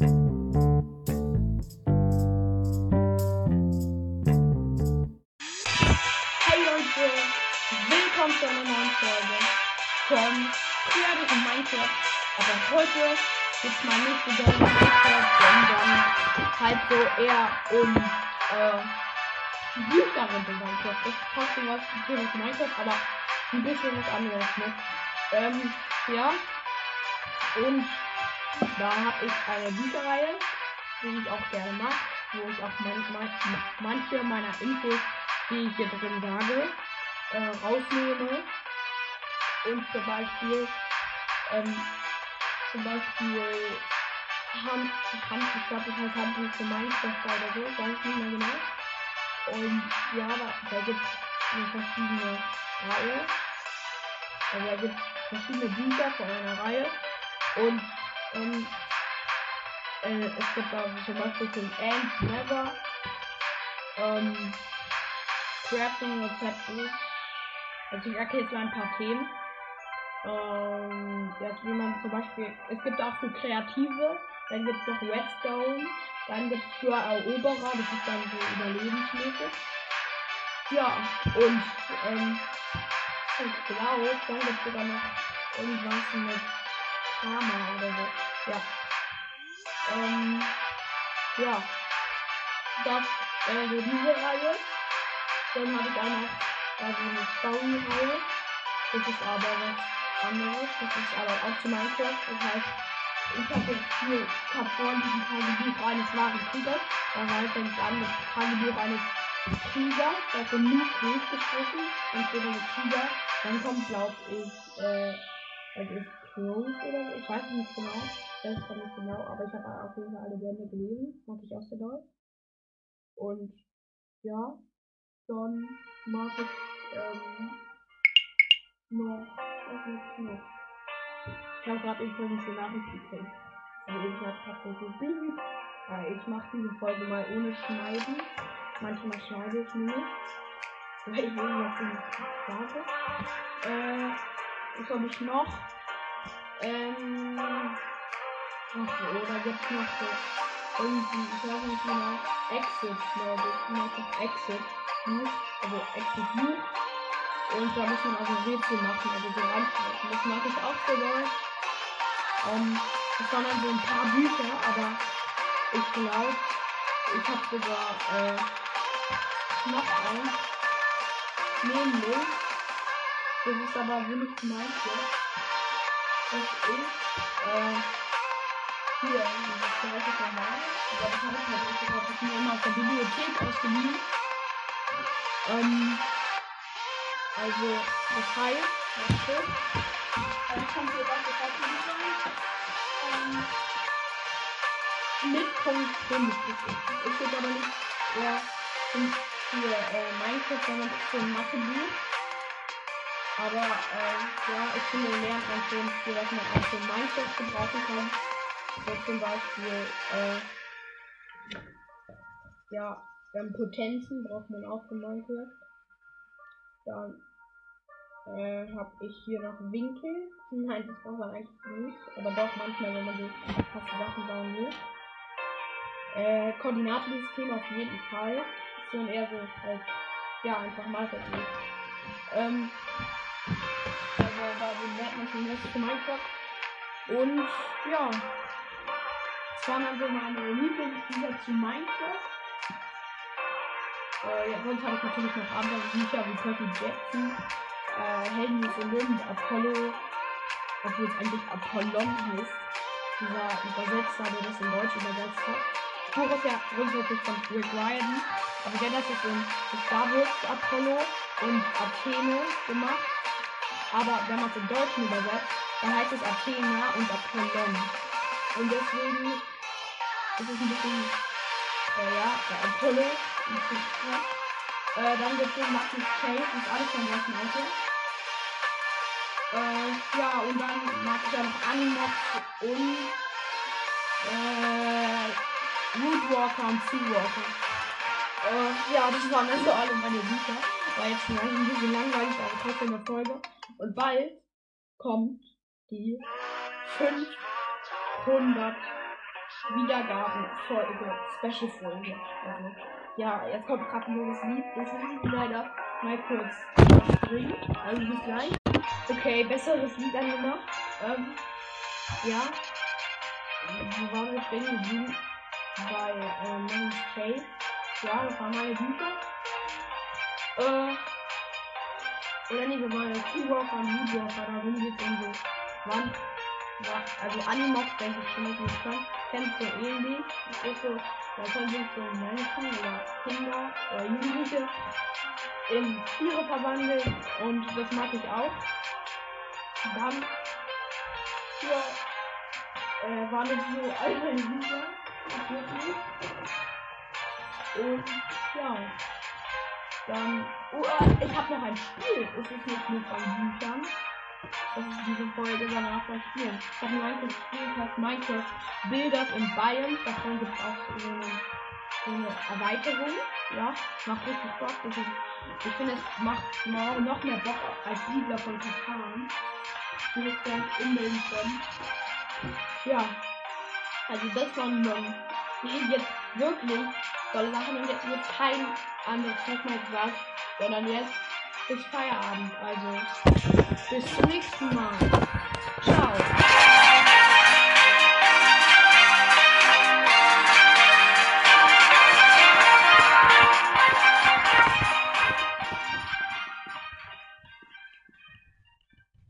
Hey Leute, willkommen zu einer neuen Folge von Creative Minecraft. Aber heute ist mal nicht so doll Minecraft, sondern halt so eher um äh, Bücher rund um Minecraft. Das ist trotzdem was zum Thema Minecraft, aber ein bisschen was anderes, ne? Ähm, ja. Und da habe ich eine Bücherreihe, die ich auch gerne mag, wo ich auch manchmal manche meiner Infos die ich hier drin sage, äh, rausnehme und zum Beispiel, ähm, zum Beispiel Hand, Hand ich glaube, das heißt Handbuch für Minecraft oder so, weiß ich nicht mehr genau. Und ja, da, da gibt es verschiedene Reihe. Also da gibt es verschiedene Bücher von einer Reihe. Und ähm, äh, es gibt da zum Beispiel von Ant Never. Ähm, Crafting Rezepten. Also ich erkläre jetzt mal ein paar Themen. Ähm, jetzt wie man zum Beispiel, es gibt auch für Kreative, dann gibt es noch Redstone, dann gibt es für Eroberer, das ist dann so überlebensmäßig. Ja, und ähm, ich glaube, dann gibt es sogar noch irgendwas mit Karma. Ja. Ähm, ja. Das wäre so diese Reihe. Dann habe ich auch noch also eine Story-Reihe. Das ist aber was anderes. Das ist aber auch zu Minecraft. Das heißt, ich habe jetzt hier, ich habe vorhin diesen Tagebuch eines wahren Kriegers. Da heißt fängt es an mit Tagebuch eines Kriegers. Da ist so Noob durchgestrichen. Dann steht da mit Krieger. Dann kommt, glaube ich, äh, was ist Crows oder so. Ich weiß nicht genau. Das ist nicht genau. Aber ich habe auf jeden Fall alle Bände gelesen. Mag ich auch sehr doll. Und ja, dann mag ich ähm, noch. Was ist noch? Ich habe gerade übrigens eine Nachricht gekriegt. Also ich habe tatsächlich Baby. Äh, ich mache diese Folge mal ohne Schneiden. Manchmal schneide ich nicht. Weil ich jetzt nicht sage. Äh, was habe ich noch? Ähm. Ach, oder gibt's noch so irgendwie, ich weiß nicht genau, Exit, glaube ich. Minecraft Exit. Buch, also Exit Buch. Und da muss man also Rätsel machen, also so reinschreiben. Das mache ich auch so doll. Ähm, das waren dann so ein paar Bücher, aber ich glaube, ich habe sogar äh, noch eins. Nämlich, das ist aber wirklich Minecraft. Das ist, äh, hier, dieses gleiche Format. Aber das habe ich halt nicht, das habe ich mir immer aus der Bibliothek ausgeliehen. Ähm, also, das heißt, warte, dann kommt hier das ähm, mit Punkt 5 ist jetzt aber nicht der Punkt für äh, Minecraft, sondern ist so ein Mathebuch. Aber äh, ja, ich finde, lernt man schon was man auch für Minecraft gebrauchen kann. So zum Beispiel, äh, ja, dann Potenzen braucht man auch für Minecraft. Dann äh, habe ich hier noch Winkel. Nein, das braucht man eigentlich nicht. Aber doch manchmal, wenn man so fast Sachen bauen will. Äh, Koordinatensystem auf jeden Fall. Ist dann eher so als, ja, einfach mal versucht. Ähm, also da lernt man schon was für Minecraft. Und ja, das waren dann so meine Lieblingsbücher zu Minecraft. Äh, ja, sonst habe ich natürlich noch andere Bücher wie Percy Jackson, äh, Helden des Olymp, Apollo, obwohl es eigentlich Apollon heißt. Dieser Übersetzer, der das in Deutsch übersetzt hat. Das Buch ist ja grundsätzlich von Rick Riordan, aber der hat das in Star Wars Apollo und Athene gemacht. Aber wenn man es im Deutschen übersetzt, dann heißt es Athena und Apollon. Und deswegen ist es ein bisschen, äh, ja, der Apollo äh, dann gibt es Lucky Cave, das ist alles vom gleichen Auto. Äh, ja, und dann mag ich ja noch Animox und äh, Rootwalker und Seawalker. Äh, ja, das waren also alle meine Bücher. War jetzt vielleicht ein bisschen langweilig, aber trotzdem eine Folge. Und bald kommt die 500 Wiedergaben-Folge, Special-Folge. Also, ja, jetzt kommt gerade ein neues Lied. Das ich leider mal kurz springen. Also bis gleich. Okay, besseres Lied angemacht. Ähm, ja. Wo waren wir stehen geblieben? Bei äh, Man's Cave. Ja, das waren meine Bücher. Äh, oder nee, wir waren und Moodwalker, da sind wir in so Wand. Also Animox, denke ich schon, ich kann. Kennst du ähnlich? Das ist so, da können sich so Menschen oder Kinder oder Jugendliche in Tiere verwandeln und das mag ich auch. Dann ja, äh, waren es so alte Bücher. Und ja. Dann. Oh, äh, ich habe noch ein Spiel. Es ist nicht nur von Büchern. Das ist diese Folge, auch von Spielen. Ich habe Minecraft gespielt, heißt Minecraft Builders in Bayern. Davon gibt es auch so eine, so eine Erweiterung. Ja, macht richtig Bock. Das ich finde, es macht noch mehr Bock als Siedler von Titan. Die ist ganz unbedingt. Ja. Also das waren ähm, jetzt wirklich tolle Sachen und jetzt wird kein anderes nochmal gesagt, sondern jetzt ist Feierabend. Also bis zum nächsten Mal. Ciao.